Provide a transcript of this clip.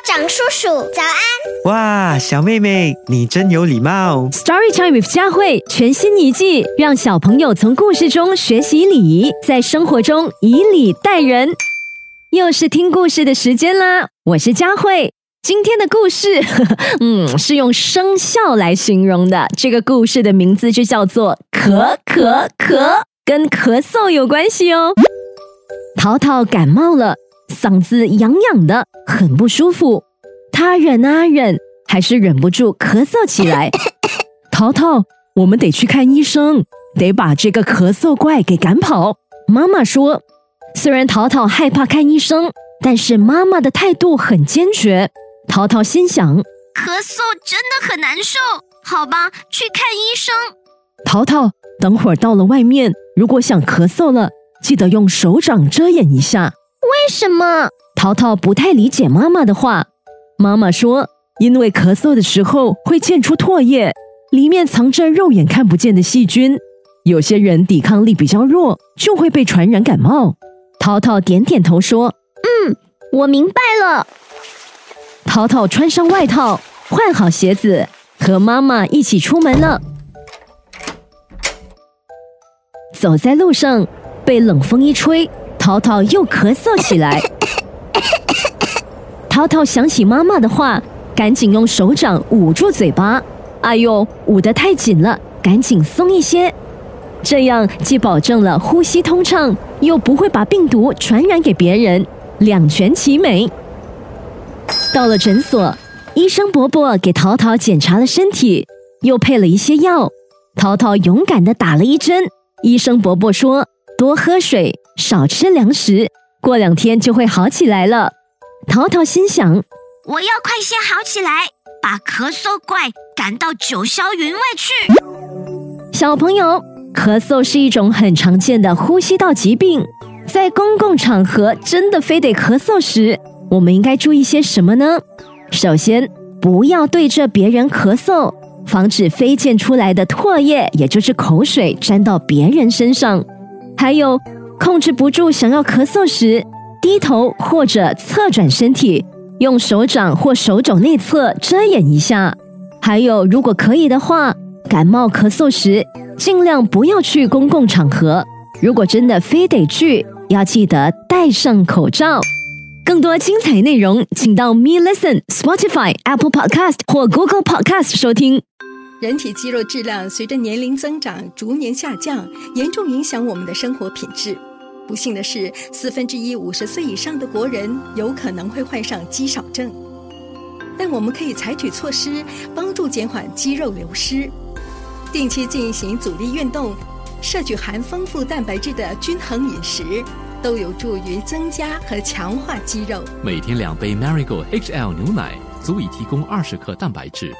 车长叔叔，早安！哇，小妹妹，你真有礼貌。Story Time with 佳慧全新一季，让小朋友从故事中学习礼仪，在生活中以礼待人。又是听故事的时间啦！我是佳慧。今天的故事，呵 呵嗯，是用生肖来形容的。这个故事的名字就叫做“咳咳咳”，跟咳嗽有关系哦。淘淘感冒了，嗓子痒痒的，很不舒服。他忍啊忍，还是忍不住咳嗽起来。淘淘，我们得去看医生，得把这个咳嗽怪给赶跑。妈妈说，虽然淘淘害怕看医生，但是妈妈的态度很坚决。淘淘心想，咳嗽真的很难受，好吧，去看医生。淘淘，等会儿到了外面，如果想咳嗽了，记得用手掌遮掩一下。为什么？淘淘不太理解妈妈的话。妈妈说，因为咳嗽的时候会溅出唾液，里面藏着肉眼看不见的细菌，有些人抵抗力比较弱，就会被传染感冒。淘淘点点头说：“嗯，我明白了。”淘淘穿上外套，换好鞋子，和妈妈一起出门了。走在路上，被冷风一吹，淘淘又咳嗽起来。淘淘想起妈妈的话，赶紧用手掌捂住嘴巴。哎呦，捂得太紧了，赶紧松一些。这样既保证了呼吸通畅，又不会把病毒传染给别人，两全其美。到了诊所，医生伯伯给淘淘检查了身体，又配了一些药。淘淘勇敢地打了一针。医生伯伯说：“多喝水，少吃粮食，过两天就会好起来了。”淘淘心想：“我要快些好起来，把咳嗽怪赶到九霄云外去。”小朋友，咳嗽是一种很常见的呼吸道疾病，在公共场合真的非得咳嗽时，我们应该注意些什么呢？首先，不要对着别人咳嗽，防止飞溅出来的唾液，也就是口水沾到别人身上。还有，控制不住想要咳嗽时，低头或者侧转身体，用手掌或手肘内侧遮掩一下。还有，如果可以的话，感冒咳嗽时尽量不要去公共场合。如果真的非得去，要记得戴上口罩。更多精彩内容，请到 Me Listen、Spotify、Apple Podcast 或 Google Podcast 收听。人体肌肉质量随着年龄增长逐年下降，严重影响我们的生活品质。不幸的是，四分之一五十岁以上的国人有可能会患上肌少症。但我们可以采取措施，帮助减缓肌肉流失。定期进行阻力运动，摄取含丰富蛋白质的均衡饮食。都有助于增加和强化肌肉。每天两杯 Marigold HL 牛奶足以提供二十克蛋白质，